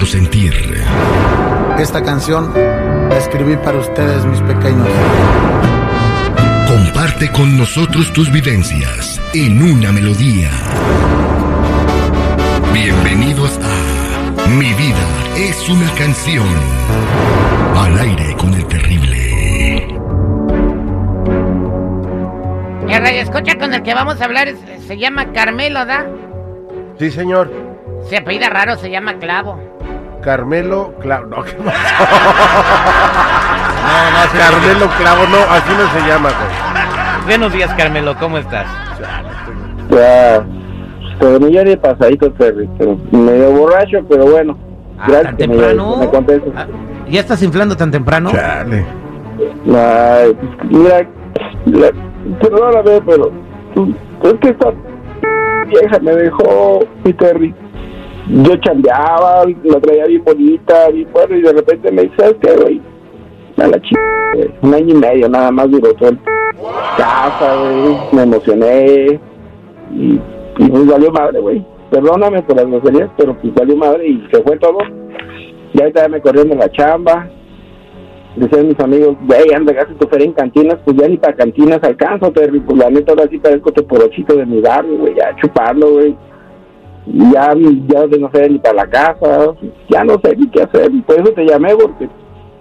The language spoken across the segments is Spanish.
nuestro sentir. Esta canción la escribí para ustedes, mis pequeños. Comparte con nosotros tus vivencias en una melodía. Bienvenidos a Mi vida es una canción. Al aire con el terrible. El radio escucha con el que vamos a hablar es- se llama Carmelo, ¿da? Sí, señor. Se apellida raro, se llama Clavo. Carmelo Clavo. No, ¿qué pasó? No, no, Carmelo Clavo, no, así no se llama, güey. Buenos días, Carmelo, ¿cómo estás? Ya, pero millón de pasadito, Terry. pero Medio borracho, pero bueno. Ah, Gracias tan me- temprano. me contestes. Ah, ¿Ya estás inflando tan temprano? Chale. Ay, mira, la, perdóname, pero tú- es que esta vieja me dejó, mi Terry. Yo chambeaba, la traía bien bonita, bien bueno, y de repente me dice, ¿sabes qué, güey? A la chica. Un año y medio nada más duró todo el casa, güey. Me emocioné y, y pues valió madre, güey. Perdóname por las groserías, pero pues valió madre y se fue todo. Ya ahorita ya me corrieron de la chamba, decían mis amigos, güey, anda, gasta tu feria en cantinas, pues ya ni para cantinas alcanzo, Terry, pues la neta ahora sí parezco toporochito de mi barrio, güey, ya chuparlo, güey. Ya, ya no sé ni para la casa, ya no sé ni qué hacer, y por eso te llamé, porque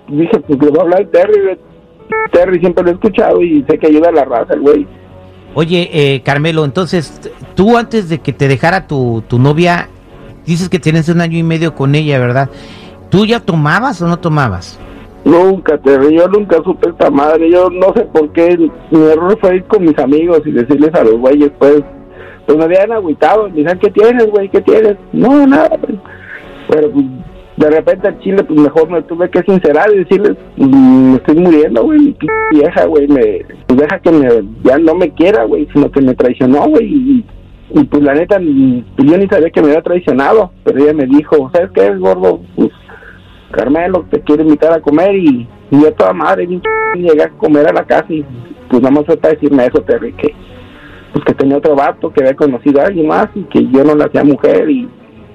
dije, pues le voy a hablar Terry. Terry siempre lo he escuchado y sé que ayuda a la raza, el güey. Oye, eh, Carmelo, entonces, tú antes de que te dejara tu, tu novia, dices que tienes un año y medio con ella, ¿verdad? ¿Tú ya tomabas o no tomabas? Nunca, Terry, yo nunca supe esta madre, yo no sé por qué, mi error fue ir con mis amigos y decirles a los güeyes, pues, pues me habían agüitado, me decían, ¿qué tienes, güey? ¿Qué tienes? No, nada, pero pues, de repente al chile, pues mejor me tuve que sincerar y decirles, "Mm, me estoy muriendo, güey, vieja, güey, me, pues deja que me, ya no me quiera, güey, sino que me traicionó, güey, y, pues la neta, pues, yo ni sabía que me había traicionado, pero ella me dijo, ¿sabes qué, gordo? Pues Carmelo te quiere invitar a comer y, y yo toda madre bien llegué a comer a la casa y pues nada más fue para decirme eso, Terry, que pues que tenía otro vato, que había conocido a alguien más y que yo no la hacía mujer y,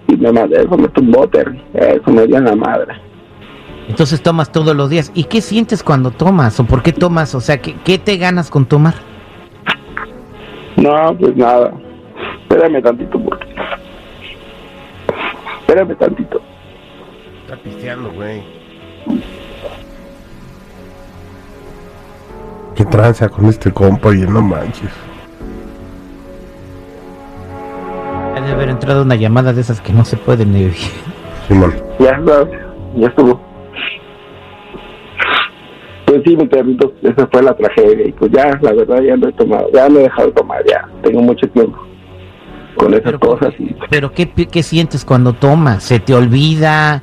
y me mandé eso, me tumbó Terry, eso me dio en la madre. Entonces tomas todos los días. ¿Y qué sientes cuando tomas? ¿O por qué tomas? O sea, ¿qué, qué te ganas con tomar? No, pues nada, espérame tantito porque... Espérame tantito. Está pisteando, güey. Qué tranza con este compa, y no manches. Entrado una llamada de esas que no se pueden ni. Simón. Ya, ya, ya estuvo. Pues sí, mi perrito, esa fue la tragedia. Y pues ya, la verdad, ya no he tomado, ya no he dejado de tomar, ya. Tengo mucho tiempo con esas Pero, cosas y Pero ¿qué, qué sientes cuando tomas? ¿Se te olvida?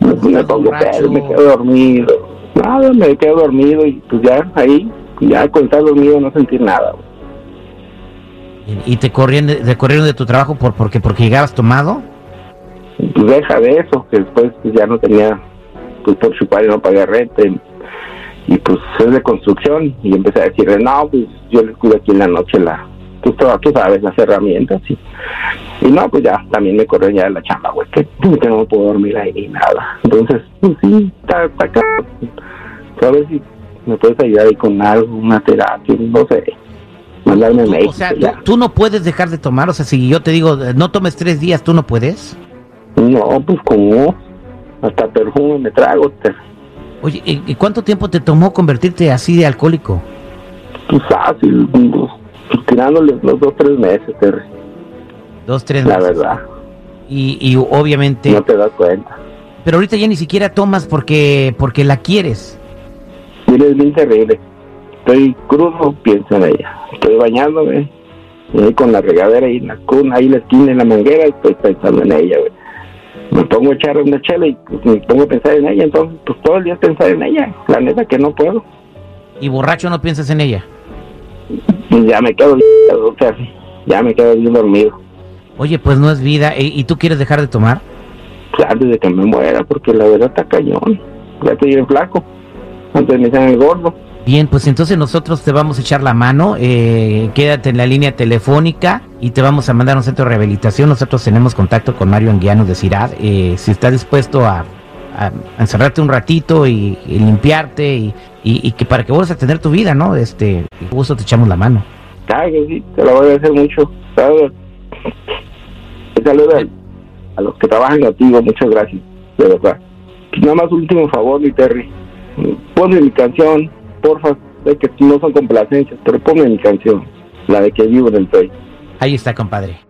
pues, me ¿Estás pongo pedo, me quedo dormido. Nada, me quedo dormido y pues ya ahí, ya con estar dormido no sentir nada. ¿Y te corrieron de, te corrieron de tu trabajo por porque porque llegabas tomado? Pues deja de eso, que después pues ya no tenía, pues por chupar y no pagué renta. Y, pues es de construcción y empecé a decirle, no, pues yo les cuido aquí en la noche la, tú, tú sabes, las herramientas y, y no, pues ya también me corrió ya de la chamba, güey, que, que no puedo dormir ahí ni nada. Entonces, pues sí, está, cabrón. A ver si me puedes ayudar ahí con algo, una terapia, no sé, o sea, tú, ya. tú no puedes dejar de tomar. O sea, si yo te digo, no tomes tres días, ¿tú no puedes? No, pues como hasta perfume me trago, te, Oye, ¿y cuánto tiempo te tomó convertirte así de alcohólico? pues fácil, pues, tirándole los dos, tres meses, Terry, Dos, tres la meses. verdad, Y, y obviamente, no te das cuenta. pero ahorita ya ni siquiera tomas porque porque la quieres. Mira, es bien terrible. Estoy crudo, pienso en ella. Estoy bañándome, y con la regadera en la cuna, ahí la esquina, en la manguera, estoy pensando en ella, güey. Me pongo a echar una chela y pues, me pongo a pensar en ella, entonces pues todo el día pensar en ella. La neta que no puedo. Y borracho no piensas en ella. Pues ya me quedo, o sea, ya me quedo bien dormido. Oye, pues no es vida. ¿Y, y tú quieres dejar de tomar? Pues, antes de que me muera, porque la verdad está cañón. Ya estoy bien flaco. Antes me decían el gordo. Bien, pues entonces nosotros te vamos a echar la mano. eh, quédate en la línea telefónica. y te vamos a mandar a un centro de rehabilitación. Nosotros tenemos contacto con Mario Anguiano de CIRAD. Eh, si estás dispuesto a, encerrarte un ratito y, limpiarte y, que para que vuelvas a tener tu vida, ¿no? Este, gusto te echamos la mano. Sí, te lo voy a agradecer mucho. ¿sabes? Un saludo a, los que trabajan contigo, muchas gracias, de verdad. Nada más último favor, mi Terry. Ponme mi canción, porfa. Sé que no son complacencias, pero ponme mi canción, la de que vivo en el país. Ahí está, compadre.